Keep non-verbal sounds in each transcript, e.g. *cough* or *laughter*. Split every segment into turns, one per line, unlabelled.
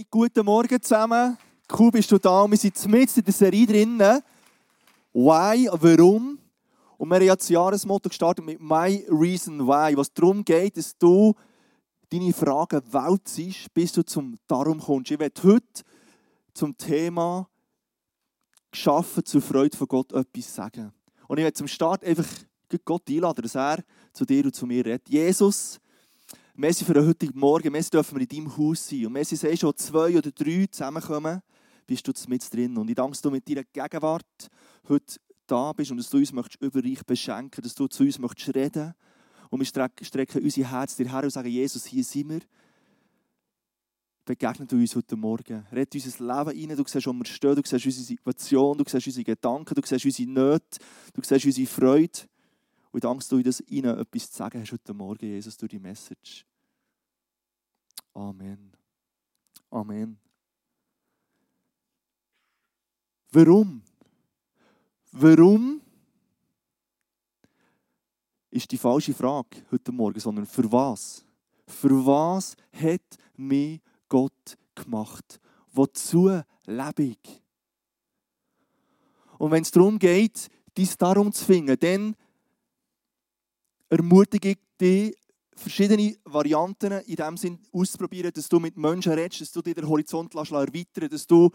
Hey, guten Morgen zusammen. Cool bist du da. Wir sind mitten in der Serie drinnen. Why? Warum? Und wir haben ja das Jahresmotto gestartet mit My Reason Why. Was darum geht, dass du deine Fragen wälzest, bis du zum Darum kommst. Ich werde heute zum Thema Geschaffen zur Freude von Gott etwas sagen. Und ich werde zum Start einfach Gott einladen, dass er zu dir und zu mir redet. Jesus, Messi für den heutigen Morgen, Messi dürfen wir in deinem Haus sein. Und Messi sagst schon zwei oder drei zusammenkommen, bist du mit drin. Und ich danke dir mit deiner Gegenwart heute da bist und dass du uns möchtest überreich beschenken, dass du zu uns möchtest reden. Und wir strecken unser Herz dir her und sagen, Jesus, hier sind wir. Begegne du uns heute Morgen. Rette unser Leben rein. Du siehst, wo wir stehen. Du siehst unsere Situation. Du siehst unsere Gedanken. Du siehst unsere Nöte. Du siehst unsere Freude. Und ich danke dass ihnen etwas zu sagen hast heute Morgen, Jesus, durch die Message. Amen. Amen. Warum? Warum ist die falsche Frage heute Morgen, sondern für was? Für was hat mich Gott gemacht? Wozu lebe ich? Und wenn es darum geht, dies darum zu finden, dann ermutige ich dich, verschiedene Varianten in dem Sinn auszuprobieren, dass du mit Menschen redest, dass du dir den Horizont erweitern dass du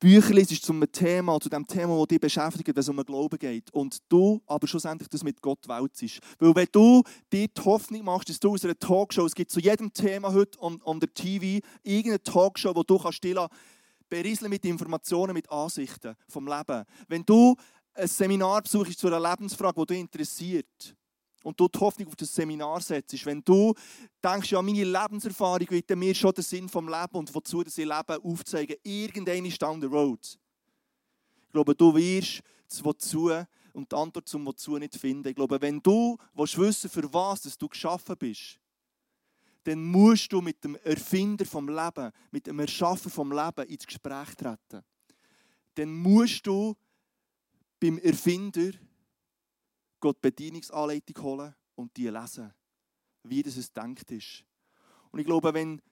Bücher liest zum Thema, zu dem Thema, das dich beschäftigt, wenn es um den Glauben geht. Und du aber schlussendlich das mit Gott wälzest. Weil wenn du dir die Hoffnung machst, dass du aus einer Talkshow, es gibt zu jedem Thema heute an, an der TV irgendeine Talkshow, wo du kannst still berieseln mit Informationen, mit Ansichten vom Leben. Wenn du ein Seminar besuchst zu einer Lebensfrage, die dich interessiert, und du die Hoffnung auf das Seminar setzt, wenn du denkst, ja, meine Lebenserfahrung wird mir schon den Sinn vom Leben und wozu das ich lebe aufzeigen, irgendeine ist down the road. Ich glaube, du wirst das Wozu und die Antwort zum Wozu nicht finden. Ich glaube, wenn du willst wissen für was dass du geschaffen bist, dann musst du mit dem Erfinder vom Leben, mit dem Erschaffer vom Leben ins Gespräch treten. Dann musst du beim Erfinder Gott Bedienungsanleitung holen und die lesen, wie das es denkt ist. Und ich glaube, wenn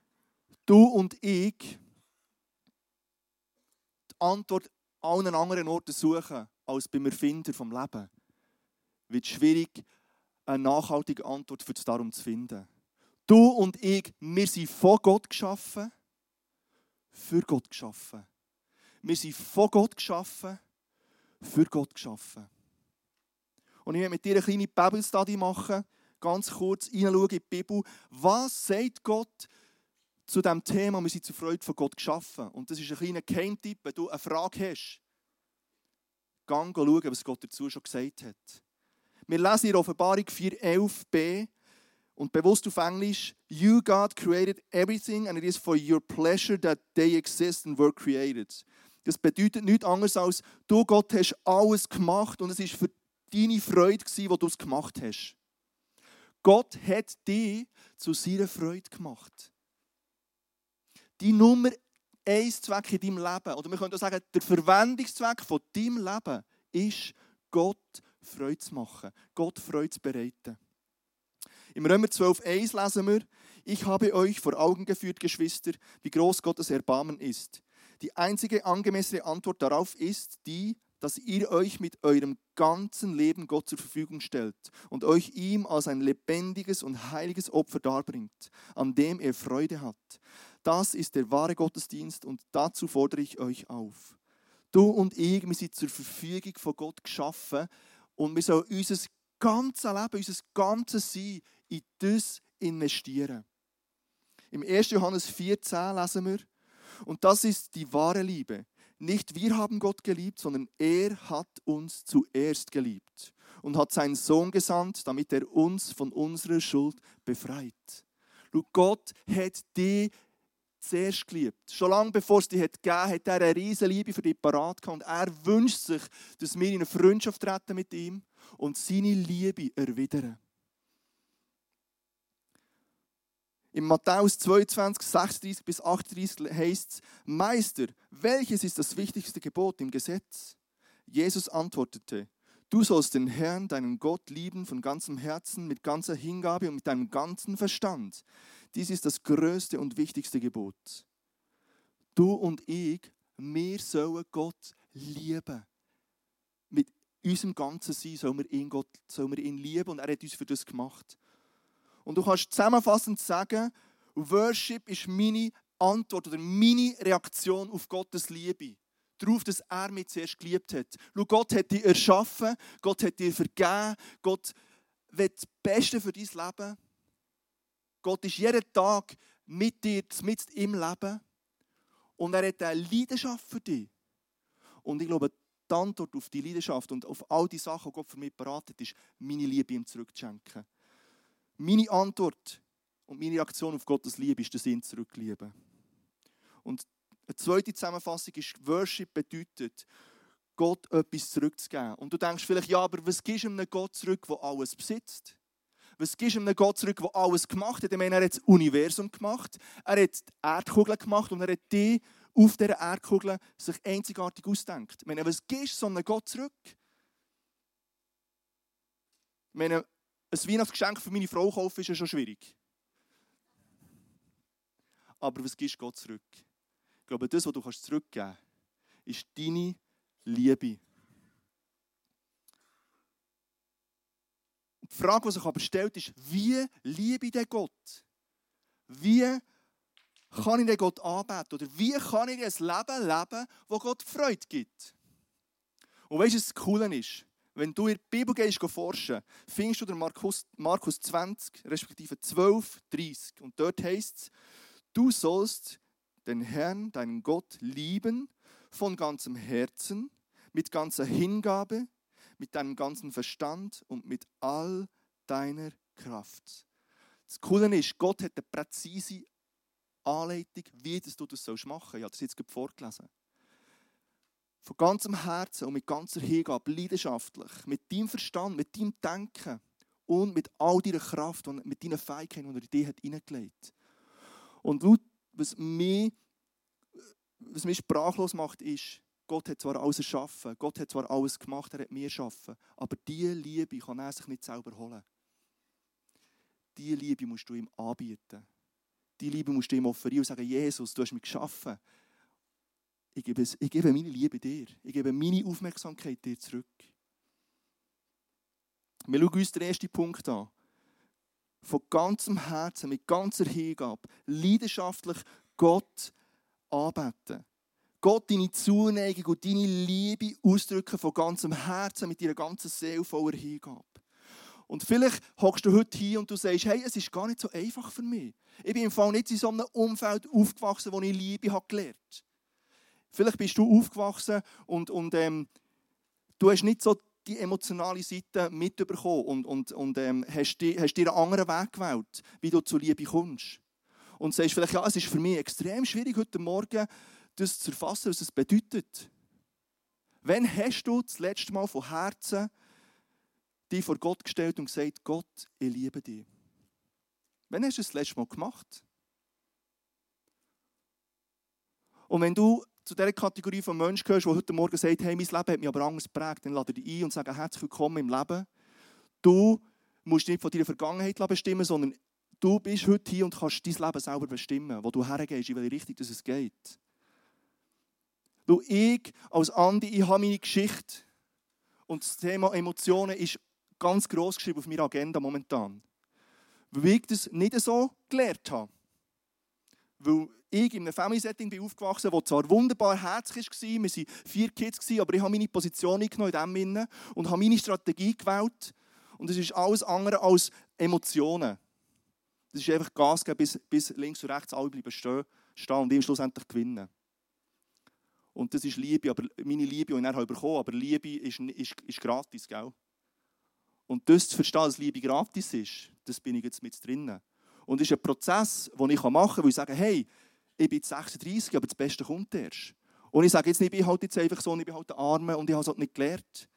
du und ich die Antwort an allen anderen Orten suchen als beim Erfinder vom Leben, wird es schwierig, eine nachhaltige Antwort für das Darum zu finden. Du und ich, wir sind von Gott geschaffen, für Gott geschaffen. Wir sind von Gott geschaffen, für Gott geschaffen. Und ich werde mit dir eine kleine Bibelstudy machen, ganz kurz hineinschauen in die Bibel. Was sagt Gott zu diesem Thema? Wir sind zur Freude von Gott geschaffen. Und das ist ein kleiner Keimtipp, wenn du eine Frage hast. Gang schauen, was Gott dazu schon gesagt hat. Wir lesen in Offenbarung 4,11b und bewusst auf Englisch: You, God, created everything and it is for your pleasure that they exist and were created. Das bedeutet nichts anderes als, du Gott hast alles gemacht und es ist für deine Freude, die du es gemacht hast. Gott hat dich zu seiner Freude gemacht. Die Nummer eins Zweck in deinem Leben, oder wir können auch sagen, der Verwendungszweck von deinem Leben ist, Gott Freude zu machen, Gott Freude zu bereiten. Im Römer 12,1 lesen wir, ich habe euch vor Augen geführt, Geschwister, wie groß Gottes Erbarmen ist. Die einzige angemessene Antwort darauf ist die, dass ihr euch mit eurem ganzen Leben Gott zur Verfügung stellt und euch ihm als ein lebendiges und heiliges Opfer darbringt, an dem er Freude hat. Das ist der wahre Gottesdienst und dazu fordere ich euch auf. Du und ich, wir sind zur Verfügung von Gott geschaffen und wir sollen unser ganzes Leben, unser ganzes Sein in das investieren. Im 1. Johannes 4,10 lesen wir, und das ist die wahre Liebe. Nicht wir haben Gott geliebt, sondern er hat uns zuerst geliebt und hat seinen Sohn gesandt, damit er uns von unserer Schuld befreit. Gott hat dich zuerst geliebt. Schon lange bevor es dich gegeben hat, hat er eine riesige Liebe für dich parat. Und er wünscht sich, dass wir in eine Freundschaft treten mit ihm und seine Liebe erwidern. In Matthäus 22, 36 bis 38 heißt es, Meister, welches ist das wichtigste Gebot im Gesetz? Jesus antwortete, du sollst den Herrn, deinen Gott, lieben von ganzem Herzen, mit ganzer Hingabe und mit deinem ganzen Verstand. Dies ist das größte und wichtigste Gebot. Du und ich, wir sollen Gott lieben. Mit unserem ganzen Sein sollen wir ihn, Gott, sollen wir ihn lieben und er hat uns für das gemacht. Und du kannst zusammenfassend sagen, Worship ist meine Antwort oder meine Reaktion auf Gottes Liebe. Darauf, dass er mich zuerst geliebt hat. Schau, Gott hat dich erschaffen, Gott hat dir vergeben, Gott will das Beste für dein Leben. Gott ist jeden Tag mit dir, mit im Leben. Und er hat eine Leidenschaft für dich. Und ich glaube, die Antwort auf die Leidenschaft und auf all die Sachen, die Gott für mich beratet, ist, meine Liebe ihm zurückzuschenken. Meine Antwort und meine Reaktion auf Gottes Liebe ist, dass ich ihn zurückliebe. Und eine zweite Zusammenfassung ist, Worship bedeutet, Gott etwas zurückzugeben. Und du denkst vielleicht, ja, aber was gibst du einem Gott zurück, der alles besitzt? Was gibst du einem Gott zurück, der alles gemacht hat? Ich meine, er hat das Universum gemacht, er hat die Erdkugel gemacht und er hat die auf dieser Erdkugel sich einzigartig ausdenkt. Ich meine, was gibst du so einem Gott zurück? Ich meine, ein Weihnachtsgeschenk für meine Frau kaufen ist ja schon schwierig. Aber was gibst Gott zurück? Ich glaube, das, was du zurückgeben kannst, ist deine Liebe. Die Frage, die sich aber stellt, ist, wie liebe ich den Gott? Wie kann ich den Gott anbeten? Oder wie kann ich ein Leben leben, wo Gott Freude gibt? Und weißt du, was das Coole ist? Wenn du in die Bibel gehst, forschen, findest du den Markus, Markus 20, respektive 12, 30. Und dort heißt es, du sollst den Herrn, deinen Gott, lieben von ganzem Herzen, mit ganzer Hingabe, mit deinem ganzen Verstand und mit all deiner Kraft. Das Coole ist, Gott hat eine präzise Anleitung, wie du das machen sollst. Ich habe das jetzt vorgelesen. Von ganzem Herzen und mit ganzer Hingabe, leidenschaftlich, mit deinem Verstand, mit deinem Denken und mit all deiner Kraft und mit deinen Fähigkeiten, die er in dich hat. Und was mich, was mich sprachlos macht, ist, Gott hat zwar alles erschaffen, Gott hat zwar alles gemacht, er hat mir erschaffen, aber diese Liebe kann er sich nicht selber holen. Diese Liebe musst du ihm anbieten. Diese Liebe musst du ihm offerieren und sagen, Jesus, du hast mich geschaffen. Ich gebe, ich gebe meine Liebe dir. Ich gebe meine Aufmerksamkeit dir zurück. Wir schauen uns den ersten Punkt an. Von ganzem Herzen, mit ganzer Hingabe, leidenschaftlich Gott anbeten. Gott deine Zuneigung und deine Liebe ausdrücken von ganzem Herzen, mit deiner ganzen Seele voller Hingabe. Und vielleicht hockst du heute hier und du sagst, hey, es ist gar nicht so einfach für mich. Ich bin im Fall nicht in so einem Umfeld aufgewachsen, wo ich Liebe gelernt habe. Vielleicht bist du aufgewachsen und, und ähm, du hast nicht so die emotionale Seite mitbekommen und, und, und ähm, hast, die, hast dir einen anderen Weg gewählt, wie du zur Liebe kommst. Und sagst vielleicht, ja, es ist für mich extrem schwierig, heute Morgen das zu erfassen, was es bedeutet. Wann hast du das letzte Mal von Herzen dich vor Gott gestellt und gesagt, Gott, ich liebe dich? Wann hast du das letzte Mal gemacht? Und wenn du zu der Kategorie von Menschen gehörst, der heute Morgen sagt, hey, mein Leben hat mich aber anders geprägt, dann lade dich ein und sage, herzlich willkommen im Leben. Du musst nicht von deiner Vergangenheit bestimmen, sondern du bist heute hier und kannst dein Leben selber bestimmen, wo du hergehst, in welche Richtung es geht. Du, ich als Andi, ich habe meine Geschichte und das Thema Emotionen ist ganz groß geschrieben auf meiner Agenda momentan. Weil ich das nicht so gelernt habe. Weil ich in einem Family-Setting aufgewachsen, das zwar wunderbar herzlich war, wir waren vier Kids, aber ich habe meine Position genommen in dem Sinne und habe meine Strategie gewählt. Und es ist alles andere als Emotionen. Das ist einfach Gas geben, bis, bis links und rechts alle bleiben stehen, stehen und ich schlussendlich gewinnen. Und das ist Liebe, aber meine Liebe, die ich dann bekommen aber Liebe ist, ist, ist gratis, gell? Und das zu verstehen, dass Liebe gratis ist, das bin ich jetzt mit drinnen. Und es ist ein Prozess, den ich machen kann, weil ich sage, hey, ich bin jetzt 36, aber das Beste kommt erst. Und ich sage jetzt nicht, ich bin halt jetzt einfach so, ich bin halt der Arme und ich habe es halt nicht gelernt.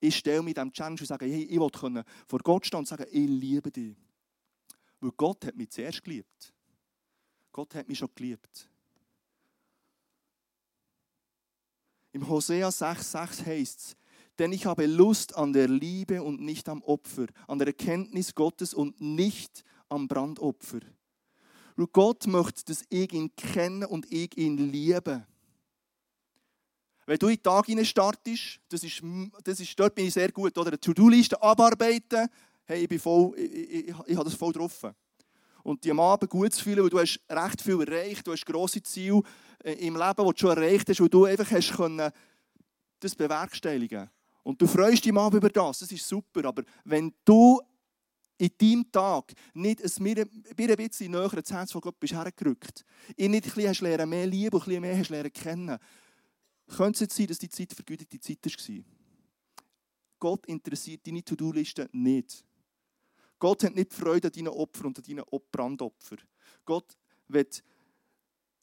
Ich stelle mich diesem Challenge und sage, hey, ich will vor Gott stehen und sagen, ich liebe dich. Weil Gott hat mich zuerst geliebt. Gott hat mich schon geliebt. Im Hosea 6,6 heißt es, denn ich habe Lust an der Liebe und nicht am Opfer, an der Erkenntnis Gottes und nicht am Brandopfer. Gott möchte, dass ich ihn kenne und ich ihn liebe. Wenn du in den Tag startest, das ist, das ist, dort bin ich sehr gut. Oder eine To-Do-Liste abarbeiten, hey, ich, bin voll, ich, ich, ich, ich habe das voll drauf. Und dich am Abend gut zu fühlen, weil du hast recht viel erreicht, du hast grosse Ziele äh, im Leben, die du schon erreicht hast, weil du einfach hast können, das bewerkstelligen Und du freust dich mal über das, das ist super. Aber wenn du in deinem Tag nicht ein, bisschen näher ans Herz von Gott bist hergerückt, ihn nicht ein bisschen lernen, mehr lieben und ein bisschen mehr hast lernen kennen, könnte es sein, dass die Zeit vergütete Zeit war. Gott interessiert deine To-Do-Liste nicht. Gott hat nicht Freude an deinen Opfern und an deinen Brandopfern. Gott wird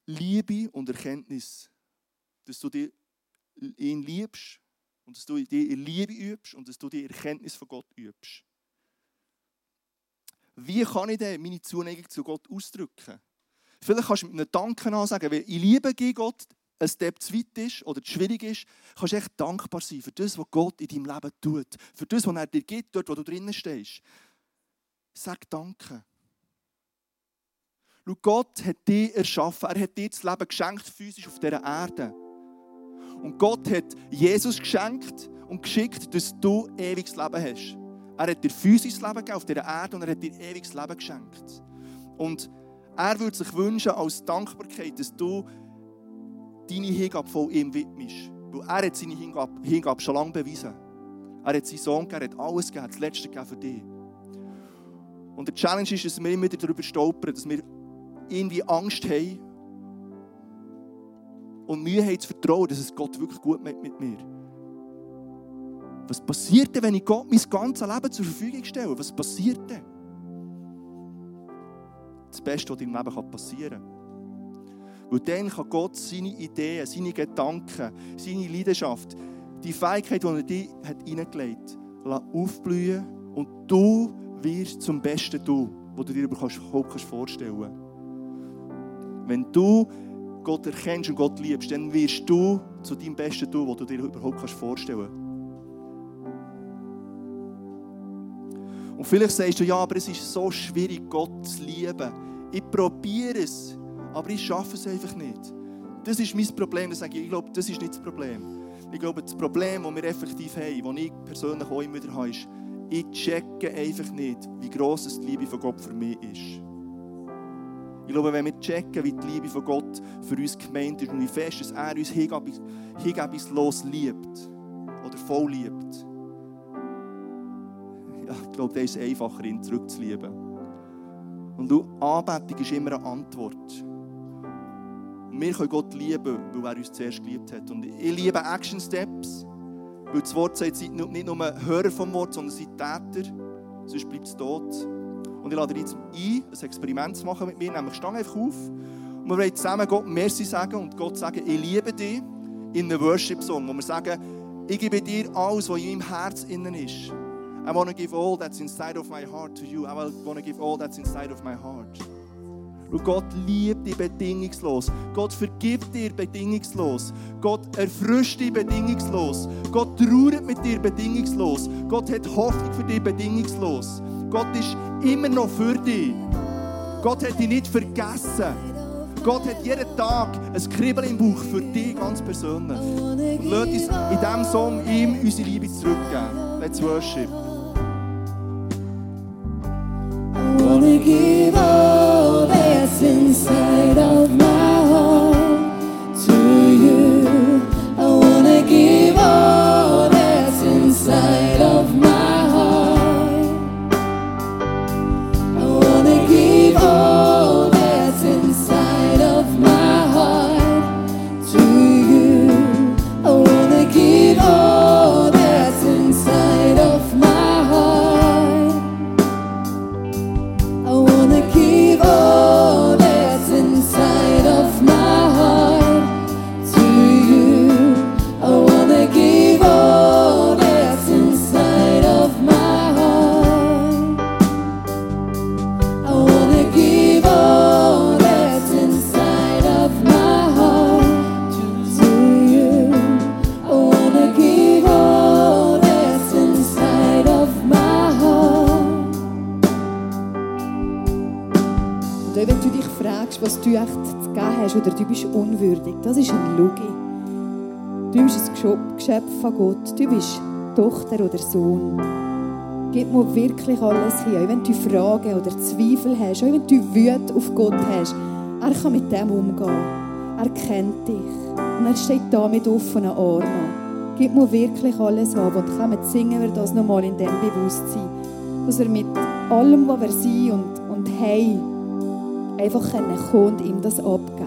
Liebe und Erkenntnis, dass du ihn liebst und dass du dir Liebe übst und dass du die Erkenntnis von Gott übst. Wie kann ich denn meine Zuneigung zu Gott ausdrücken? Vielleicht kannst du mit einem Danken ansagen, weil ich liebe Gott, ein Step zu weit ist oder zu schwierig ist, kannst du echt dankbar sein für das, was Gott in deinem Leben tut. Für das, was er dir gibt, dort, wo du drinnen stehst. Sag Danke. Schau, Gott hat dich erschaffen. Er hat dir das Leben geschenkt, physisch auf dieser Erde. Und Gott hat Jesus geschenkt und geschickt, dass du ewiges Leben hast. Er hat dir physisches Leben gegeben auf dieser Erde und er hat dir ewiges Leben geschenkt. Und er würde sich wünschen, als Dankbarkeit, dass du deine Hingabe voll ihm widmest. Weil er hat seine Hingabe, Hingabe schon lange bewiesen. Er hat seinen Sohn gegeben, er hat alles gegeben, das Letzte gegeben für dich. Und die Challenge ist, dass wir immer wieder darüber stolpern, dass wir irgendwie Angst haben und Mühe haben zu vertrauen, dass es Gott wirklich gut macht mit mir. Was passiert denn, wenn ich Gott mein ganzes Leben zur Verfügung stelle? Was passiert denn? Das Beste, was in deinem Leben passieren kann. Weil dann kann Gott seine Ideen, seine Gedanken, seine Leidenschaft, die Fähigkeit, die er dir hineingelegt hat, aufblühen und du wirst zum besten Du, was du dir überhaupt vorstellen kannst. Wenn du Gott erkennst und Gott liebst, dann wirst du zu deinem besten Du, was du dir überhaupt vorstellen kannst. Und vielleicht sagst du, ja, aber es ist so schwierig, Gott zu lieben. Ich probiere es aber ich schaffe es einfach nicht. Das ist mein Problem. Das sage ich, ich glaube, das ist nicht das Problem. Ich glaube, das Problem, das wir effektiv haben, das ich persönlich auch immer wieder habe, ist, ich checke einfach nicht, wie gross die Liebe von Gott für mich ist. Ich glaube, wenn wir checken, wie die Liebe von Gott für uns gemeint ist und wie fest dass er uns hingebungslos liebt oder voll liebt, glaube, dann ist einfacher, ihn zurückzulieben. Und du, Anbetung ist immer eine Antwort. Und wir können Gott lieben, weil er uns zuerst geliebt hat. Und ich liebe Action Steps, weil das Wort sagt, seid nicht nur Hörer vom Wort, sondern seid Täter, sonst bleibt es tot. Und ich lade dich jetzt ein, ein Experiment zu machen mit mir, nämlich stang einfach auf und wir wollen zusammen Gott Merci sagen und Gott sagen, ich liebe dich in einem Worship-Song, wo wir sagen, ich gebe dir alles, was in meinem Herz innen ist. I want to give all that's inside of my heart to you. I want to give all that's inside of my heart. Und Gott liebt dich bedingungslos. Gott vergibt dir bedingungslos. Gott erfrischt dich bedingungslos. Gott trauert mit dir bedingungslos. Gott hat Hoffnung für dich bedingungslos. Gott ist immer noch für dich. Gott hat dich nicht vergessen. Gott hat jeden Tag ein Kribbel im Bauch für dich ganz persönlich. Und lass uns in diesem Song ihm unsere Liebe zurückgeben. Let's worship.
I Geschöpf von Gott. Du bist Tochter oder Sohn. Gib mir wirklich alles hin. Auch wenn du Fragen oder Zweifel hast, auch wenn du Wut auf Gott hast, er kann mit dem umgehen. Er kennt dich. Und er steht da mit offenen Armen. Gib mir wirklich alles ab. Und kommen singen wir das nochmal in dem Bewusstsein. Dass wir mit allem, was wir sind und, und haben, einfach kommen und ihm das abgeben.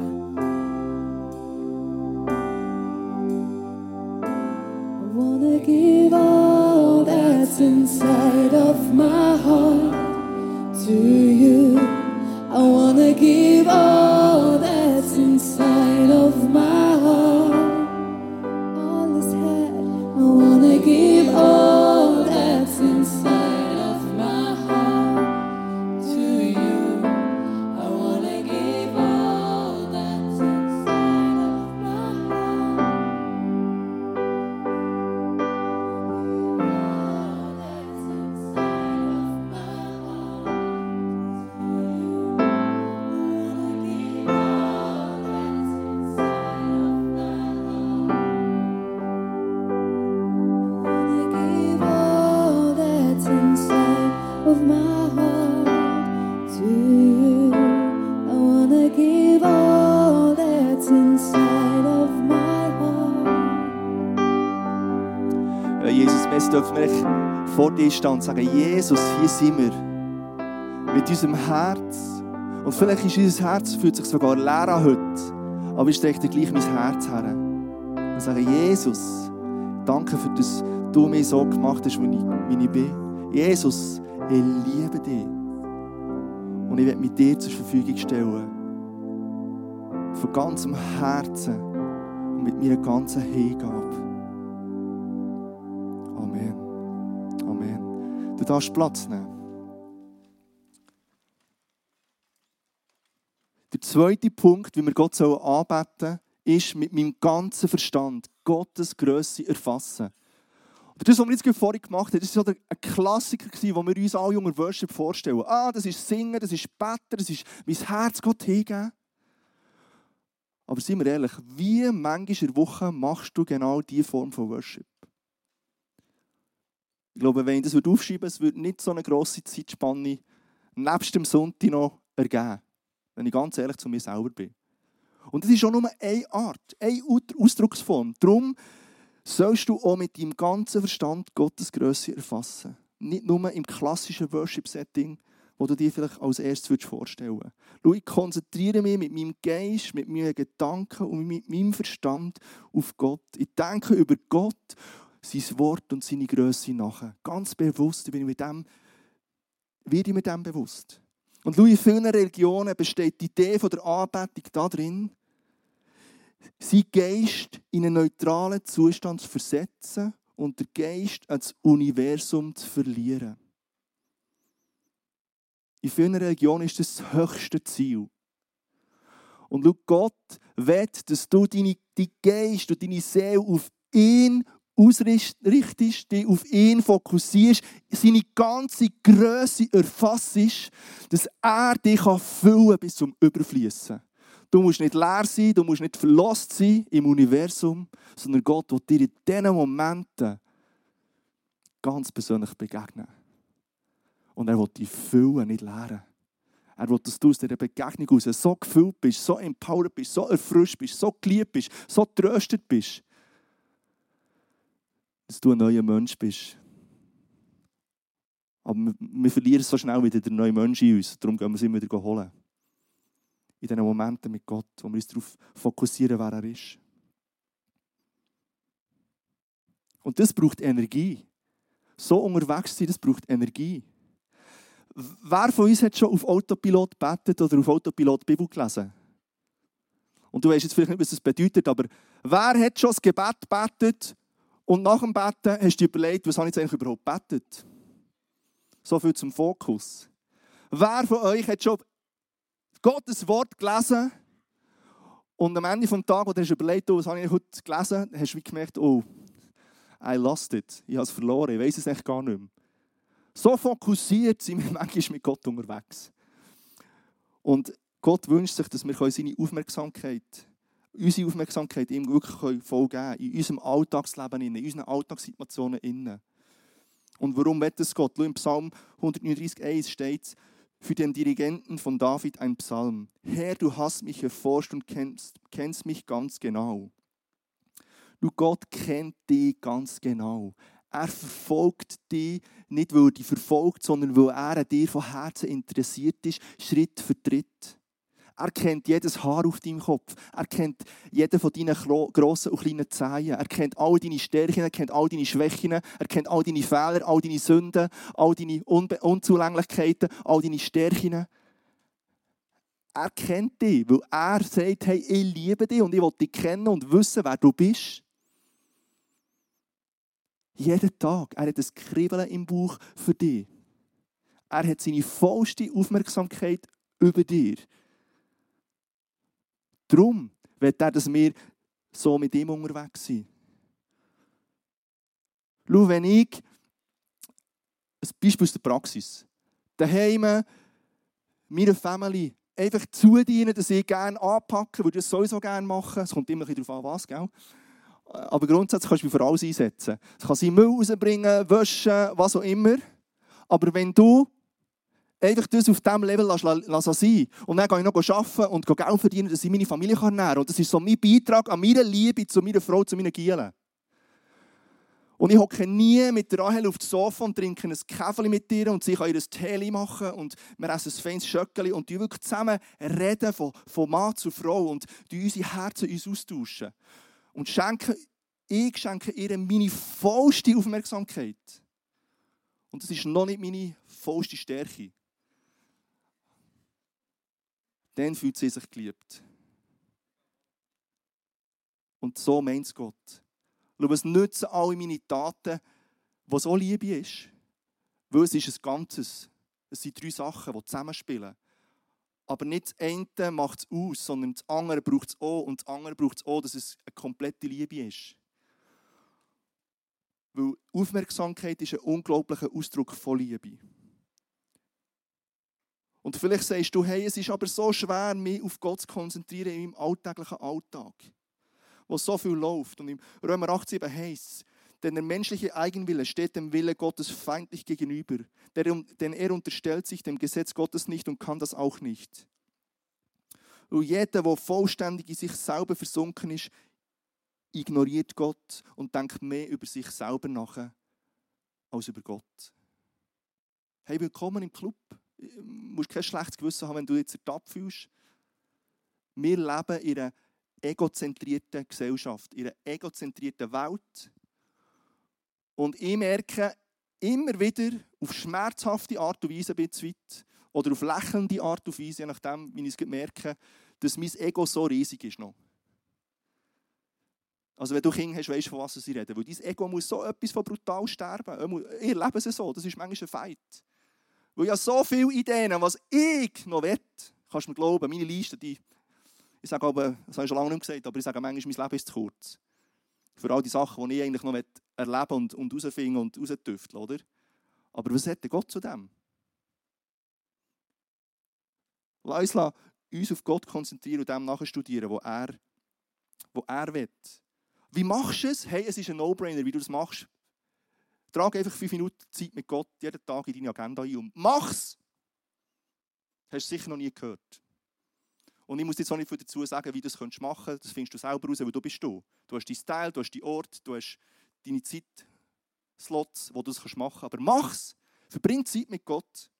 My heart to
vor dir stehen und sagen, Jesus, hier sind wir. Mit unserem Herz. Und vielleicht ist unser Herz, fühlt sich sogar leer an heute. Aber ich strecke gleich mein Herz her. Und sage, Jesus, danke für das, du mich so gemacht hast, wie ich, wie ich bin. Jesus, ich liebe dich. Und ich werde mich dir zur Verfügung stellen. Von ganzem Herzen und mit meiner ganzen Hingabe. Du darfst Platz nehmen. Der zweite Punkt, wie wir Gott anbeten sollen, ist mit meinem ganzen Verstand Gottes Größe erfassen. Und das, was wir jetzt vorhin gemacht haben, das war so ein Klassiker, den wir uns alle unter Worship vorstellen. Ah, das ist Singen, das ist Beten, das ist mein Herz Gott hingeben. Aber seien wir ehrlich, wie manchmal in der Woche machst du genau diese Form von Worship? Ich glaube, wenn ich das aufschreiben würde, es würde nicht so eine grosse Zeitspanne nebst dem Sonntag noch ergeben. Wenn ich ganz ehrlich zu mir selber bin. Und das ist auch nur eine Art, eine Ausdrucksform. Darum sollst du auch mit deinem ganzen Verstand Gottes Größe erfassen. Nicht nur im klassischen Worship-Setting, wo du dir vielleicht als erstes vorstellen würdest. Ich konzentriere mich mit meinem Geist, mit meinen Gedanken und mit meinem Verstand auf Gott. Ich denke über Gott, sein Wort und seine Größe nach. Ganz bewusst ich mit dem, werde ich mit dem bewusst. Und in vielen Religionen besteht die Idee von der Anbetung darin, seinen Geist in einen neutralen Zustand zu versetzen und der Geist ans Universum zu verlieren. In vielen Religionen ist das das höchste Ziel. Und schau, Gott will, dass du deine, deinen Geist und deine Seele auf ihn ausrichtest, dich auf ihn fokussierst, seine ganze Größe erfassest, dass er dich kann füllen bis zum Überfließen. Du musst nicht leer sein, du musst nicht verlost sein im Universum, sondern Gott will dir in diesen Momenten ganz persönlich begegnen. Und er will dich füllen, nicht leeren. Er will, dass du aus dieser Begegnung so gefüllt bist, so empowered bist, so erfrischt bist, so geliebt bist, so tröstet bist, dass du ein neuer Mensch bist. Aber wir, verlieren so schnell wieder den neuen Mensch in uns. Darum gehen wir es immer wieder holen. In diesen Momenten mit Gott, wo wir uns darauf fokussieren, wer er ist. Und das braucht Energie. So unterwegs sein, das braucht Energie. Wer von uns hat schon auf Autopilot gebetet oder auf Autopilot Bibel gelesen? Und du weißt jetzt vielleicht nicht, was das bedeutet, aber wer hat schon das Gebet gebetet und nach dem Beten hast du dir überlegt, was habe ich jetzt eigentlich überhaupt gebetet? So viel zum Fokus. Wer von euch hat schon Gottes Wort gelesen und am Ende des Tages, wo du hast überlegt oh, was habe ich heute gelesen, hast du gemerkt, oh, I lost it, ich habe es verloren, ich weiß es eigentlich gar nicht mehr. So fokussiert sind wir *laughs* manchmal mit Gott unterwegs. Und Gott wünscht sich, dass wir seine Aufmerksamkeit, unsere Aufmerksamkeit ihm wirklich voll geben in unserem Alltagsleben, in unseren Alltagssituationen. Und warum wird das Gott? Im Psalm 139,1 steht für den Dirigenten von David ein Psalm. Herr, du hast mich erforscht und kennst, kennst mich ganz genau. Du Gott kennt dich ganz genau. Er verfolgt dich nicht, weil er dich verfolgt, sondern weil er dir von Herzen interessiert ist, Schritt für Schritt. Er kennt jedes Haar auf deinem Kopf. Er kennt jeden von deinen grossen und kleinen Zehen. Er kennt all deine Stärken, er kennt all deine Schwächen, er kennt all deine Fehler, all deine Sünden, all deine Unbe Unzulänglichkeiten, all deine Stärken. Er kennt dich, weil er sagt, hey, ich liebe dich und ich will dich kennen und wissen, wer du bist. Jeden Tag. Er hat ein Kribbeln im Bauch für dich. Er hat seine vollste Aufmerksamkeit über dir. Darum wird er, dass wir so mit ihm unterwegs sind. Schau, wenn ich, ein Beispiel aus der Praxis, daheim meiner Family einfach zudienen, dass ich gerne anpacken, würde ich das sowieso gerne machen. Es kommt immer darauf an, was, gell? Aber grundsätzlich kannst du mich für alles einsetzen. Es kann sein Müll rausbringen, waschen, was auch immer. Aber wenn du einfach das auf diesem Level lassen sein und dann gehe ich noch arbeiten und Geld verdienen, dass ich meine Familie ernähren kann. Und das ist so mein Beitrag an meine Liebe zu meiner Frau, zu meinen Gielen. Und ich hocke nie mit Rahel auf dem Sofa und trinke ein Käferli mit ihr und sie kann ihr Tee machen und wir essen ein feines Schöckeli und die wirklich zusammen reden von, von Mann zu Frau und die unsere Herzen uns austauschen und schenke, ich schenke ihr meine vollste Aufmerksamkeit. Und das ist noch nicht meine vollste Stärke. Dann fühlt sie sich geliebt. Und so meint es Gott. Schau, es nützen alle meine Taten, was so Liebe ist. Weil es ist ein Ganzes. Es sind drei Sachen, die zusammenspielen. Aber nicht das eine macht es aus, sondern das andere braucht es auch und das andere braucht es auch, dass es eine komplette Liebe ist. Weil Aufmerksamkeit ist ein unglaublicher Ausdruck von Liebe. Und vielleicht sagst du, hey, es ist aber so schwer, mich auf Gott zu konzentrieren in meinem alltäglichen Alltag, wo so viel läuft. Und im Römer 8,7 heißt es, denn der menschliche Eigenwille steht dem Wille Gottes feindlich gegenüber, denn er unterstellt sich dem Gesetz Gottes nicht und kann das auch nicht. Und jeder, der vollständig in sich selber versunken ist, ignoriert Gott und denkt mehr über sich selber nach als über Gott. Hey, willkommen im Club. Du musst kein schlechtes Gewissen haben, wenn du jetzt ertappt fühlst. Wir leben in einer egozentrierten Gesellschaft, in einer egozentrierten Welt. Und ich merke immer wieder auf schmerzhafte Art und Weise ein bisschen weit, oder auf lächelnde Art und Weise, je nachdem, wie ich es merke, dass mein Ego so riesig ist noch. Also wenn du Kinder hast, weißt du, von was sie reden. Weil dein Ego muss so etwas von brutal sterben. Ich lebe es so, das ist manchmal ein Fight. Weil habe so viele Ideen, was ich noch will. Kannst du mir glauben, meine Liste, die, ich sage aber, das habe ich schon lange nicht gesagt, aber ich sage manchmal, mein Leben ist zu kurz. Für all die Sachen, die ich eigentlich noch erleben und, und herausfinden und heraustüfteln, oder? Aber was hat Gott zu dem? Lass uns uns auf Gott konzentrieren und dem nachstudieren, wo er, wo er will. Wie machst du es? Hey, es ist ein No-Brainer, wie du das machst. Trage einfach fünf Minuten Zeit mit Gott jeden Tag in deine Agenda ein und mach's! Hast du sicher noch nie gehört. Und ich muss jetzt auch nicht dazu sagen, wie du das machen kannst. Das findest du selber raus, weil du bist du. Du hast deinen Style, du hast deinen Ort, du hast deine Zeitslots, wo du das machen kannst. Aber mach's! Verbring Zeit mit Gott.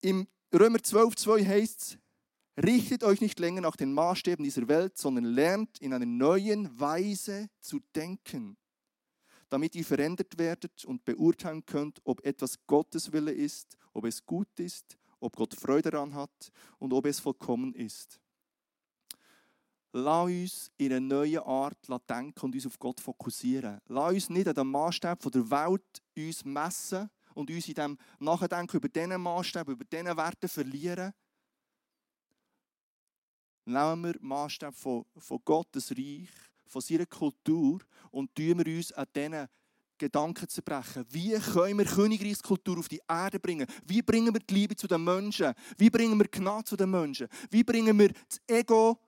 Im Römer 12,2 heißt es, richtet euch nicht länger nach den Maßstäben dieser Welt, sondern lernt in einer neuen Weise zu denken, damit ihr verändert werdet und beurteilen könnt, ob etwas Gottes Wille ist, ob es gut ist, ob Gott Freude daran hat und ob es vollkommen ist. Lass uns in einer neuen Art denken und uns auf Gott fokussieren. Lass uns nicht an den Maßstab der Welt uns messen und uns in dem Nachdenken über diesen Maßstab, über diese Werte verlieren. Nehmen wir Maßstab von, von Gottes Reich, von seiner Kultur und tun wir uns an diesen Gedanken zu brechen. Wie können wir Königreichskultur auf die Erde bringen? Wie bringen wir die Liebe zu den Menschen? Wie bringen wir Gnade zu den Menschen? Wie bringen wir das Ego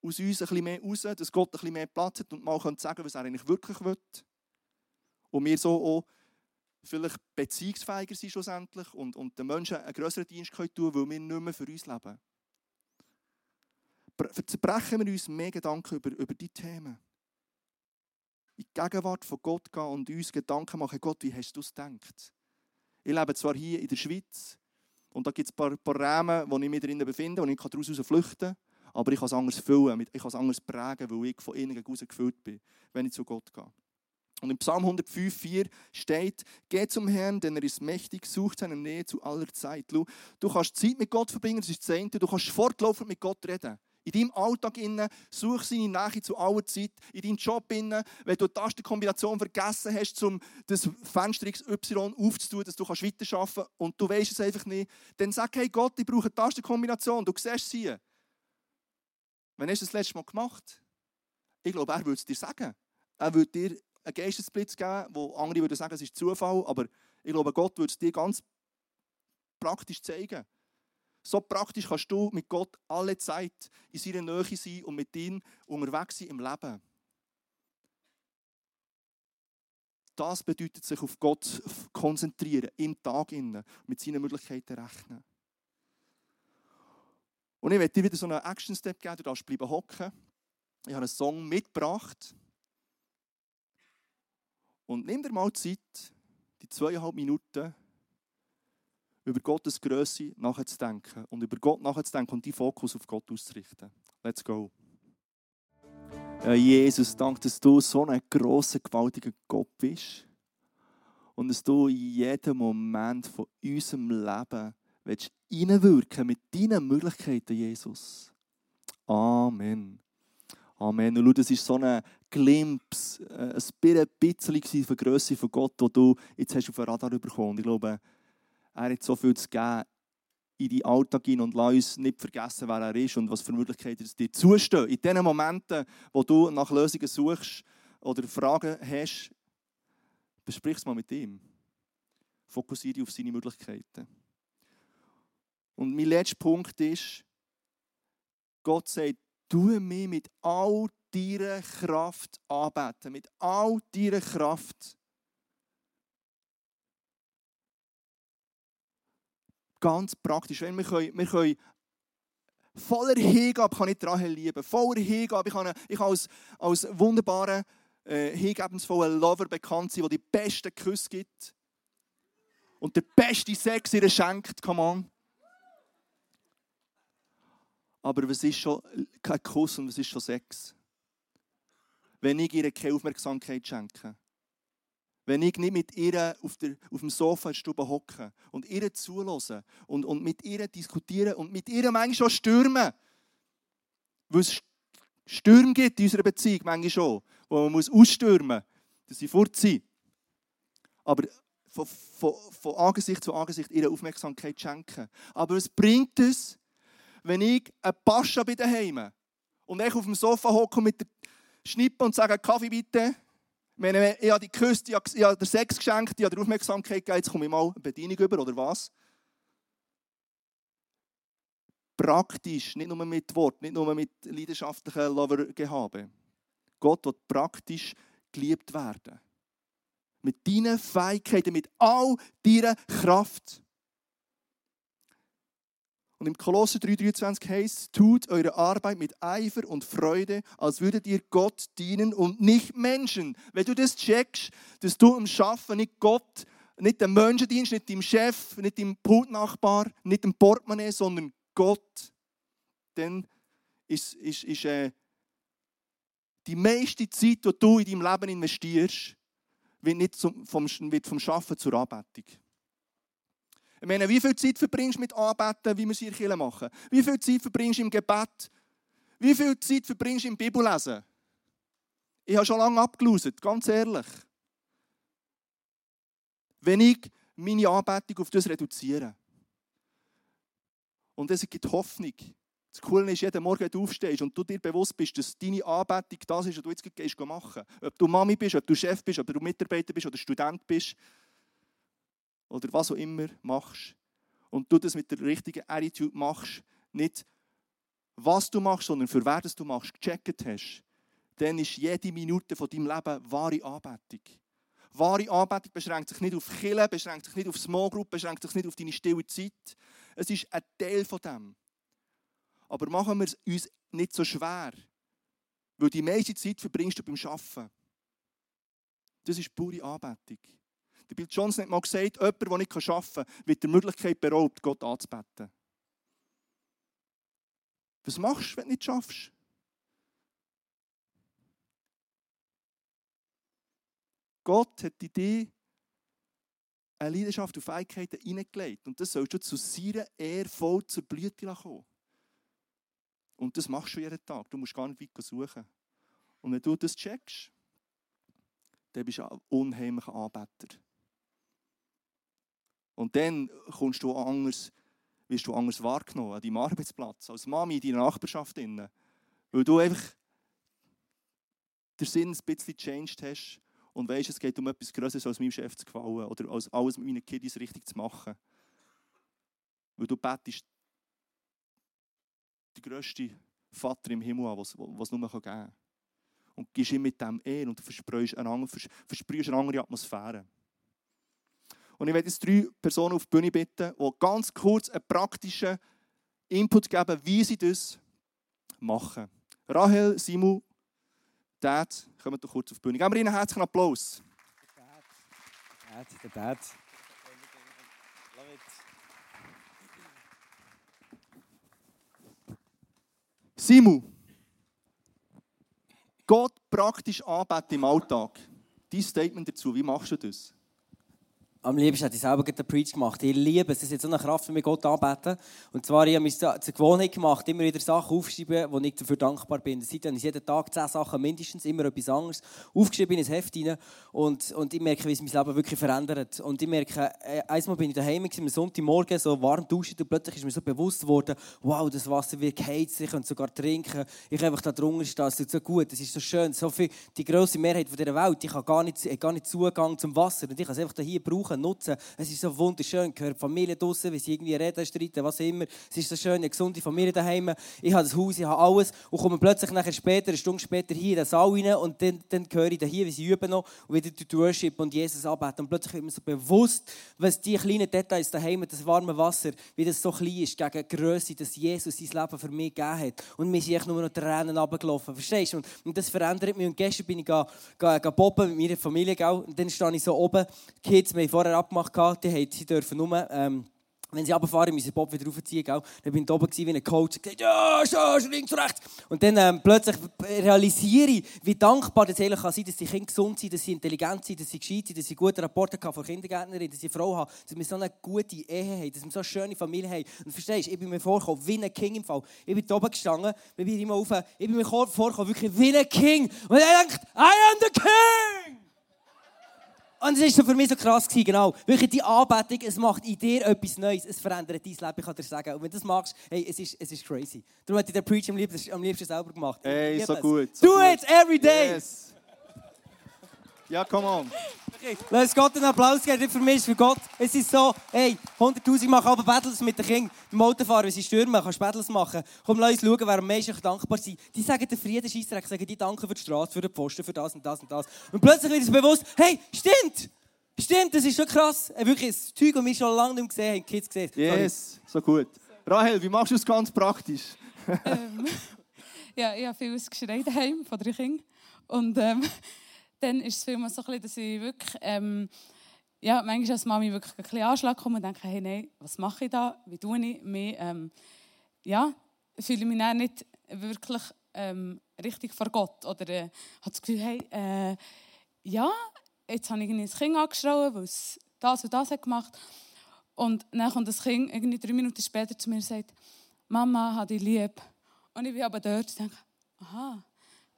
aus uns ein bisschen mehr raus, dass Gott ein bisschen mehr Platz hat und mal sagen was er eigentlich wirklich will? Und wir so auch vielleicht beziehungsfähiger sind schlussendlich und, und den Menschen einen größeren Dienst können tun weil wir nicht mehr für uns leben. Zerbrechen wir uns mehr Gedanken über, über diese Themen in die Gegenwart von Gott gehen und uns Gedanken machen, Gott, wie hast du es gedacht? Ich lebe zwar hier in der Schweiz und da gibt es ein paar, paar Rahmen, wo ich mich drinnen befinde und ich kann daraus flüchten aber ich kann es anders füllen, ich kann es anders prägen, weil ich von innen heraus gefüllt bin, wenn ich zu Gott gehe. Und im Psalm 105,4 steht, Geh zum Herrn, denn er ist mächtig, sucht seine Nähe zu aller Zeit. Du kannst Zeit mit Gott verbringen, das ist das eine. Du kannst fortlaufend mit Gott reden. In deinem Alltag innen, such seine Nähe zu aller Zeit. In deinem Job innen, wenn du die Tastenkombination vergessen hast, um das Fenster XY aufzutun, dass du weiterarbeiten kannst und du weißt es einfach nicht, dann sag, hey Gott, ich brauche eine Tastenkombination. Du siehst sie. Wann hast du das letzte Mal gemacht? Ich glaube, er würde es dir sagen. Er würde dir einen Geistesblitz geben, wo andere würden sagen, es ist Zufall, aber ich glaube, Gott würde es dir ganz praktisch zeigen. So praktisch kannst du mit Gott alle Zeit in seiner Nähe sein und mit ihm unterwegs sein im Leben. Das bedeutet sich auf Gott konzentrieren, im Tag innen, mit seinen Möglichkeiten rechnen. Und ich werde dir wieder so einen Action-Step geben, du darfst bleiben hocken. Ich habe einen Song mitgebracht. Und nimm dir mal Zeit, die zweieinhalb Minuten, über Gottes Größe nachzudenken und über Gott nachzudenken und die Fokus auf Gott auszurichten. Let's go. Ja, Jesus, danke, dass du so ein grosser, gewaltiger Gott bist und dass du in jedem Moment von unserem Leben willst reinwirken mit deinen Möglichkeiten, Jesus. Amen. Amen. Und schau, das ist so ein Glimpse, äh, ein bisschen von Größe von Gott, wo du jetzt hast auf den Radar bekommen. Ich glaube, er hat so viel zu geben in deinen Alltag hin und lass uns nicht vergessen, wer er ist und was für Möglichkeiten es dir zustehen. In den Momenten, wo du nach Lösungen suchst oder Fragen hast, besprich es mal mit ihm. Fokussiere dich auf seine Möglichkeiten. Und mein letzter Punkt ist, Gott sagt, tu mich mit all deiner Kraft anbeten, mit all deiner Kraft. Ganz praktisch. Wir, können, wir können voller Hingabe kann ich Rahel lieben. Voller Hingabe. Ich kann, ich kann als, als wunderbarer, äh, hingebensvoller Lover bekannt sein, der die besten Küsse gibt. Und der beste Sex ihr schenkt. Come on. Aber was ist schon kein Kuss und was ist schon Sex? Wenn ich ihr keine Aufmerksamkeit schenke. Wenn ich nicht mit ihr auf, der, auf dem Sofa in der Stube hocke und ihr zulasse und, und mit ihr diskutieren und mit ihr manchmal schon stürmen. Weil es Stürme gibt in unserer Beziehung, manchmal schon, wo man muss ausstürmen muss, dass sie fort sind. Aber von, von, von Angesicht zu Angesicht ihre Aufmerksamkeit schenken. Aber es bringt es, wenn ich ein Pascha bin daheim und ich auf dem Sofa hocke mit der Schnippe und sage, Kaffee bitte, meine, ich habe die geküsst, ich habe den Sex geschenkt, ich habe die Aufmerksamkeit gegeben, jetzt komme ich mal eine Bedienung über, oder was? Praktisch, nicht nur mit Wort, nicht nur mit leidenschaftlichen Lover-Gehabe. Gott wird praktisch geliebt werden. Mit deinen Fähigkeiten, mit all deiner Kraft. Und im Kolosser 3,23 heißt tut eure Arbeit mit Eifer und Freude, als würdet ihr Gott dienen und nicht Menschen. Wenn du das checkst, dass du im Schaffen nicht Gott, nicht dem Menschen dienst, nicht dem Chef, nicht dem Pultnachbar, nicht dem Portemonnaie, sondern Gott, dann ist, ist, ist äh, die meiste Zeit, die du in deinem Leben investierst, wird, nicht zum, vom, wird vom Schaffen zur Anbetung. Ich meine, wie viel Zeit verbringst du mit Anbeten, wie wir es hier in machen? Wie viel Zeit verbringst du im Gebet? Wie viel Zeit verbringst du im Bibellesen? Ich habe schon lange abgelost, ganz ehrlich. Wenn ich meine Anbetung auf das reduziere. Und es gibt Hoffnung. Das Coole ist, jeden Morgen, wenn du aufstehst und du dir bewusst bist, dass deine Anbetung das ist, was du jetzt gehst machen. Ob du Mami bist, ob du Chef bist, ob du Mitarbeiter bist oder Student bist oder was auch immer machst. Und du das mit der richtigen Attitude machst, nicht was du machst, sondern für wer du machst, gecheckt hast, dann ist jede Minute von deinem Leben wahre Anbetung. Wahre Anbetung beschränkt sich nicht auf Killen, beschränkt sich nicht auf Small Group, beschränkt sich nicht auf deine stille Zeit. Es ist ein Teil von dem. Aber machen wir es uns nicht so schwer. Weil die meiste Zeit verbringst du beim Arbeiten. Das ist pure Anbetung. Der Bill Johnson hat mal gesagt, jemand, der nicht arbeiten kann, wird der Möglichkeit beraubt, Gott anzubeten. Was machst du, wenn du nicht schaffst? Gott hat in dich eine Leidenschaft und Fähigkeiten hineingelegt. Und das sollst du zu seiner Ehre voll zur Blüte kommen. Und das machst du jeden Tag. Du musst gar nicht weit suchen. Und wenn du das checkst, dann bist du ein unheimlicher Anbeter. Und dann kommst du anders, wirst du anders wahrgenommen an deinem Arbeitsplatz, als Mami in deiner Nachbarschaft. Weil du einfach den Sinn ein bisschen changed hast und weißt, es geht um etwas Größeres als meinem Chef zu gefallen oder als alles mit meinen Kiddies richtig zu machen. Weil du betest der grösste Vater im Himmel an, was es nur geben kann. Und gibst ihm mit dem Ehr und versprühst versprühst eine andere Atmosphäre. Und ich werde jetzt drei Personen auf die Bühne bitten, die ganz kurz einen praktischen Input geben, wie sie das machen. Rahel, Simu, Dad, kommen doch kurz auf die Bühne. Geben wir ihnen einen herzlichen Applaus.
Dad, der Dad.
Simu, Gott praktisch anbeten im Alltag. Dein Statement dazu, wie machst du das?
Am liebsten hätte ich selber den Preach gemacht. Ich liebe es. Es ist so eine Kraft, wenn wir Gott anbeten. Und zwar, ich habe mir zur Gewohnheit gemacht, immer wieder Sachen aufzuschreiben, wo ich dafür dankbar bin. Seitdem ist jeden Tag zehn Sachen mindestens, immer etwas anderes, aufgeschrieben in ein Heft rein. Und, und ich merke, wie es mein Leben wirklich verändert. Und ich merke, äh, einmal bin ich daheim, am Sonntagmorgen, so warm duschen und plötzlich ist mir so bewusst geworden, wow, das Wasser wird geheizt, ich könnte sogar trinken. Ich kann einfach da drunter stehen, es ist so gut, es ist so schön. So viel, die grosse Mehrheit dieser Welt, ich habe gar nicht, gar nicht Zugang zum Wasser. Und ich kann es einfach hier brauchen brauchen, nutzen. Es ist so wunderschön. Höre Familie draußen, wie sie irgendwie reden, streiten, was immer. Es ist so schön, eine gesunde Familie daheim. Ich habe das Haus, ich habe alles. Und komme plötzlich nachher später, eine Stunde später hier in den Saal rein und dann, dann höre ich da hier, wie sie üben noch und wieder die Worship und Jesus arbeiten. Und plötzlich wird mir so bewusst, was die kleinen Details daheim, das warme Wasser, wie das so klein ist gegen die Größe, dass Jesus sein Leben für mich gegeben hat. Und mir sind nur noch Tränen runtergelaufen. Verstehst du? Und, und das verändert mich. Und gestern bin ich ga, ga, ga mit meiner Familie. Und dann stehe ich so oben. Die Kids, wir haben vorher abgemacht, gemacht, die sie dürfen nur, ähm, wenn sie runterfahren, müssen sie Bob wieder raufziehen. Gell? Dann bin ich oben wie ein Coach und gesagt, ja, schon, links, rechts. Und dann ähm, plötzlich realisiere ich, wie dankbar das eigentlich kann dass die Kinder gesund sind, dass sie intelligent sind, dass sie gescheit sind, dass sie gute Rapporte haben von Kindergärtnerin, dass sie eine Frau haben, dass wir so eine gute Ehe haben, dass wir so eine schöne Familie haben. Und verstehst du, ich bin mir vorgekommen wie ein King im Fall. Ich bin oben gestanden, wir bin immer auf, ich bin mir vorgekommen wirklich wie ein King. Und ich denkt, I am the King! Und es war für mich so krass, gewesen, genau. Wirklich die Anbetung, es macht in dir etwas Neues, es verändert dein Leben, ich kann dir sagen. Und wenn du das magst, hey, es ist, es ist crazy. Darum hat den Preach am liebsten, am liebsten selber gemacht.
Hey, so gut. So
Do
gut.
it every day!
Yes. Ja, come on.
Okay. Lass Gott einen Applaus geben, nicht für mich, für Gott. Es ist so, hey, 100'000 machen aber Battles mit den Kindern. Beim Autofahren, wenn sie stürmen, kannst du Battles machen. Komm, lass uns schauen, wer am meisten dankbar sind. Die sagen den Frieden Scheissdreck, sagen die danken für die Straße, für den Posten, für das und das und das. Und plötzlich wird es bewusst, hey, stimmt! Stimmt, das ist schon krass. Wirklich ein Zeug, das wir schon lange nicht gesehen haben, Kids gesehen.
Yes, so gut. Rahel, wie machst du es ganz praktisch?
ähm, *laughs* ja, ich habe vieles geschreit daheim von drei Kindern. Und ähm, dann ist es vielmehr so, dass ich wirklich, ähm, ja, manchmal als Mami wirklich ein bisschen Anschlag komme und denke, hey, nein, was mache ich da? Wie tue ich mich? Ähm, ja, fühle mich dann nicht wirklich ähm, richtig vor Gott. Oder äh, habe das Gefühl, hey, äh, ja, jetzt habe ich ein Kind angeschrien, weil es das und das hat gemacht Und dann kommt das Kind irgendwie drei Minuten später zu mir und sagt, Mama, hat dich lieb. Und ich bin aber dort und denke, aha,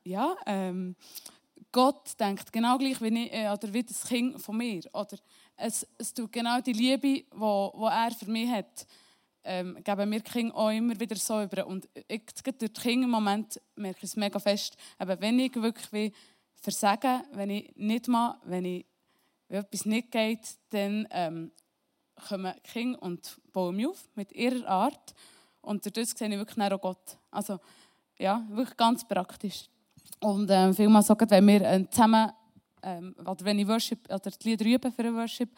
ja, ähm, Gott denkt genau gleich wie, ich, äh, oder wie das Kind von mir. Oder es, es tut genau die Liebe, die er für mich hat, ähm, geben mir Kinder auch immer wieder so über. Und ich, durch die Kinder im Moment merke ich es mega fest, eben, wenn ich wirklich will, versagen wenn ich nicht mal, wenn, ich, wenn etwas nicht geht, dann ähm, kommen die Kinder und bauen mich auf mit ihrer Art. Und dadurch sehe ich wirklich auch Gott. Also, ja, wirklich ganz praktisch. Und ähm, vielmal sagen, wenn wir äh, zusammen, ähm, oder wenn ich Worship, oder die Lieder üben für einen Worship,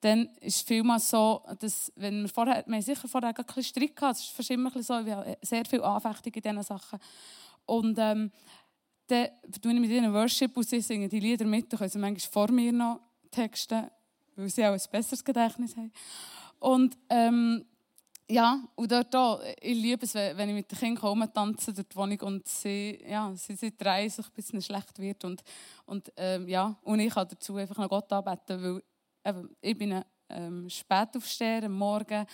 dann ist es vielmal so, dass, wenn wir vorher, wir haben sicher vorher ein bisschen Streit gehabt, es ist immer so, wir haben sehr viel Anfechtung in diesen Sachen. Und ähm, dann tue ich mit ihnen Worship und sie singen die Lieder mit, dann können sie manchmal vor mir noch texten, weil sie auch ein besseres Gedächtnis haben. Und ähm, ja, und dort auch, ich liebe es, wenn ich mit den Kindern rumtanze durch die Wohnung und sie, ja, sie, sie drehen sich, bis es schlecht wird. Und, und, ähm, ja, und ich kann dazu einfach noch Gott anbeten, weil eben, ich bin ähm, Spätaufsteher, am Morgen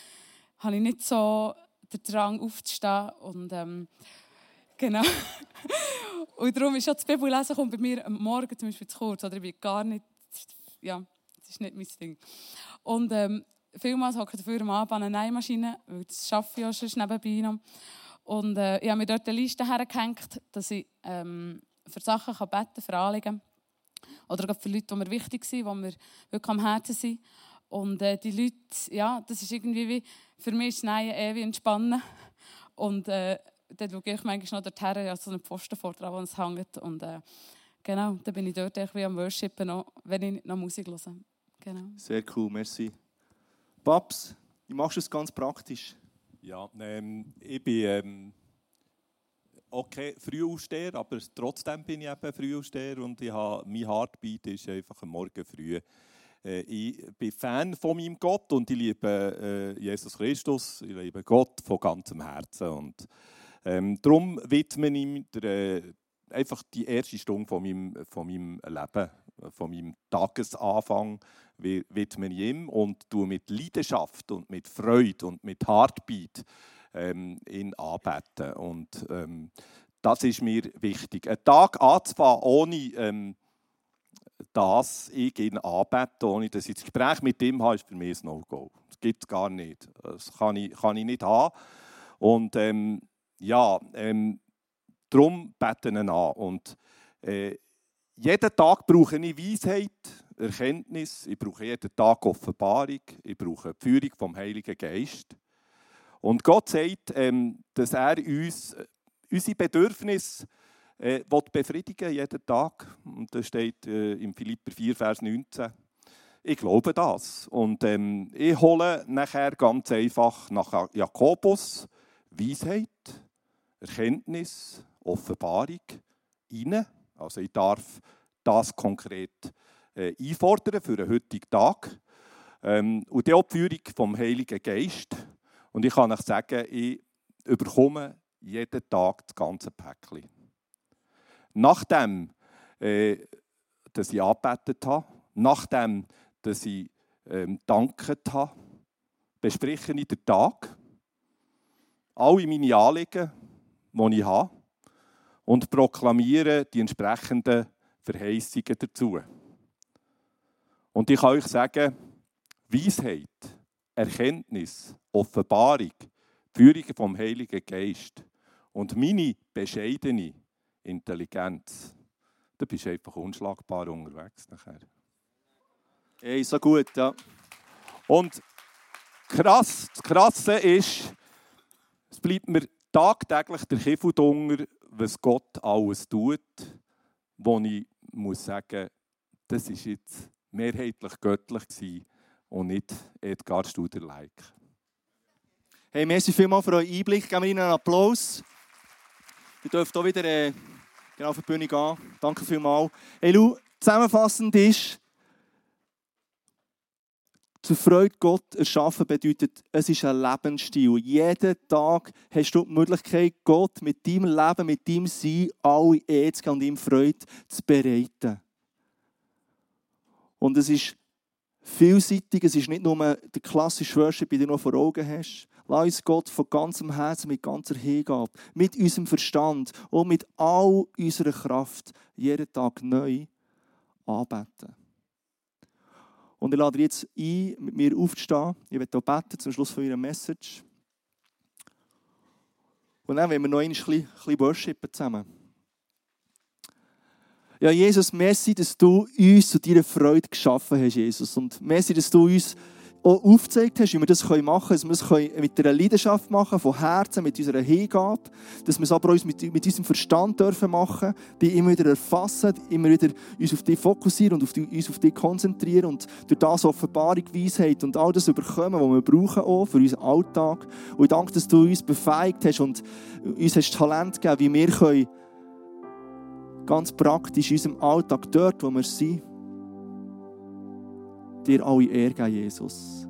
habe ich nicht so den Drang aufzustehen. Und, ähm, genau. *laughs* und darum ist ja das Bibellesen kommt bei mir am Morgen zum Beispiel zu kurz. Oder ich bin gar nicht, ja, das ist nicht mein Ding. Und ähm, vielmals hocke dafür am Abend an einer Nähmaschine, weil das arbeite ich auch schon nebenbei noch. Und äh, ich habe mir dort eine Liste hergehängt, dass ich ähm, für Sachen kann beten kann, für Anliegen. Oder für Leute, die mir wichtig sind, die mir wirklich am Herzen sind. Und äh, die Leute, ja, das ist irgendwie wie, für mich ist Nähen ewig entspannen. Und äh, dann schaue ich manchmal noch dorthin, ja, so einen Pfosten vor dran, wo es hängt. Und äh, genau, dann bin ich dort wie am Worshipen, noch, wenn ich noch Musik höre. Genau.
Sehr cool, merci. Paps, wie machst du es ganz praktisch?
Ja, ähm, ich bin ähm, okay, Frühaufsteher, aber trotzdem bin ich eben Frühaufsteher und ich habe, mein Heartbeat ist einfach am Morgen früh. Äh, ich bin Fan von meinem Gott und ich liebe äh, Jesus Christus, ich liebe Gott von ganzem Herzen und ähm, darum widme ich ihm der, äh, einfach die erste Stunde von meinem, von meinem Leben, von meinem Tagesanfang widme ich ihm und tue mit Leidenschaft und mit Freude und mit Heartbeat ähm, ihn anbeten. Und ähm, das ist mir wichtig. Ein Tag anzufangen, ohne ähm, dass ich ihn anbete, ohne dass ich das Gespräch mit ihm habe, ist für mich ein No-Go. Das gibt es gar nicht. Das kann ich, kann ich nicht haben. Und ähm, ja, ähm, darum beten ihn an. Und äh, jeden Tag brauche ich Weisheit, Erkenntnis, ich brauche jeden Tag Offenbarung, ich brauche die Führung vom Heiligen Geist. Und Gott sagt, ähm, dass er uns äh, unsere Bedürfnisse äh, befriedigen jeden Tag. Und das steht äh, im Philipper 4, Vers 19. Ich glaube das. Und ähm, ich hole nachher ganz einfach nach Jakobus Weisheit, Erkenntnis, Offenbarung rein. Also ich darf das konkret äh, einfordern für den heutigen Tag. Ähm, und die Führung vom Heiligen Geist. Und ich kann euch sagen, ich überkomme jeden Tag das ganze Päckchen. Nachdem, äh, dass ich angebetet habe, nachdem, dass ich ähm, danket habe, bespreche ich den Tag, alle meine Anliegen, die ich habe, und proklamiere die entsprechenden Verheißungen dazu. Und ich kann euch sagen, Weisheit, Erkenntnis, Offenbarung, Führung vom Heiligen Geist und meine bescheidene Intelligenz, da bist du einfach unschlagbar unterwegs nachher.
Hey, so gut, ja.
Und krass, das Krasse ist, es bleibt mir tagtäglich der Kiffel drunter, was Gott alles tut, wo ich muss sagen, das ist jetzt mehrheitlich göttlich gewesen und nicht Edgar Studer-like.
Hey, merci vielmals für euren Einblick. Geben wir Ihnen einen Applaus. Ihr dürft auch wieder äh, genau auf die Bühne gehen. Danke vielmals. Hey, Lou, zusammenfassend ist, zur Freude Gott erschaffen bedeutet, es ist ein Lebensstil. Jeden Tag hast du die Möglichkeit, Gott mit deinem Leben, mit deinem Sein, alle Ehre und ihm Freude zu bereiten. Und es ist vielseitig, es ist nicht nur der klassische Worship, den du noch vor Augen hast. Lass uns Gott von ganzem Herzen, mit ganzer Hingabe, mit unserem Verstand und mit all unserer Kraft jeden Tag neu anbeten. Und ich lade jetzt ein, mit mir aufzustehen. Ich werde hier beten zum Schluss von Ihrer Message. Und dann wollen wir noch ein bisschen, bisschen worshipen zusammen. Ja, Jesus, merci, dass du uns zu deiner Freude geschaffen hast, Jesus. Und merci, dass du uns auch aufgezeigt hast, wie wir das machen können, dass wir es mit einer Leidenschaft machen, von Herzen, mit unserer Hingabe, dass wir es aber uns mit, mit unserem Verstand dürfen machen, die immer wieder erfassen, immer wieder uns auf dich fokussieren und auf die, uns auf dich konzentrieren und durch das Offenbarung, Weisheit und all das überkommen, was wir brauchen auch für unseren Alltag. Und ich danke, dass du uns befähigt hast und uns hast Talent gegeben, wie wir können ganz praktisch in unserem Alltag, dort, wo wir sind, dir alle Ehre Jesus.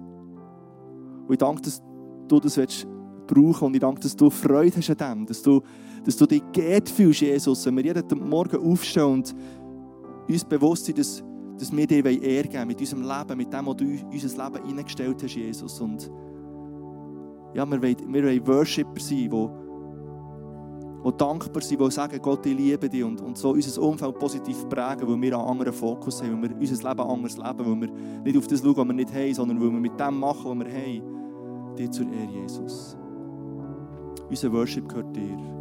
Und ich danke, dass du das willst brauchen und ich danke, dass du Freude hast an dem, dass du, dass du dich geht fühlst, Jesus, wenn wir jeden Morgen aufstehen und uns bewusst sind, dass, dass wir dir Ehre geben mit unserem Leben, mit dem, was du in unser Leben hineingestellt hast, Jesus. Und ja, wir wollen, wir wollen Worshipper sein, die die dankbar sind, die sagen, Gott, ich liebe dich und, und so unser Umfeld positiv prägen, weil wir einen anderen Fokus haben, weil wir unser Leben anders leben, weil wir nicht auf das schauen, was wir nicht haben, sondern weil wir mit dem machen, was wir haben, dir zur Ehre, Jesus. Unser Worship gehört dir.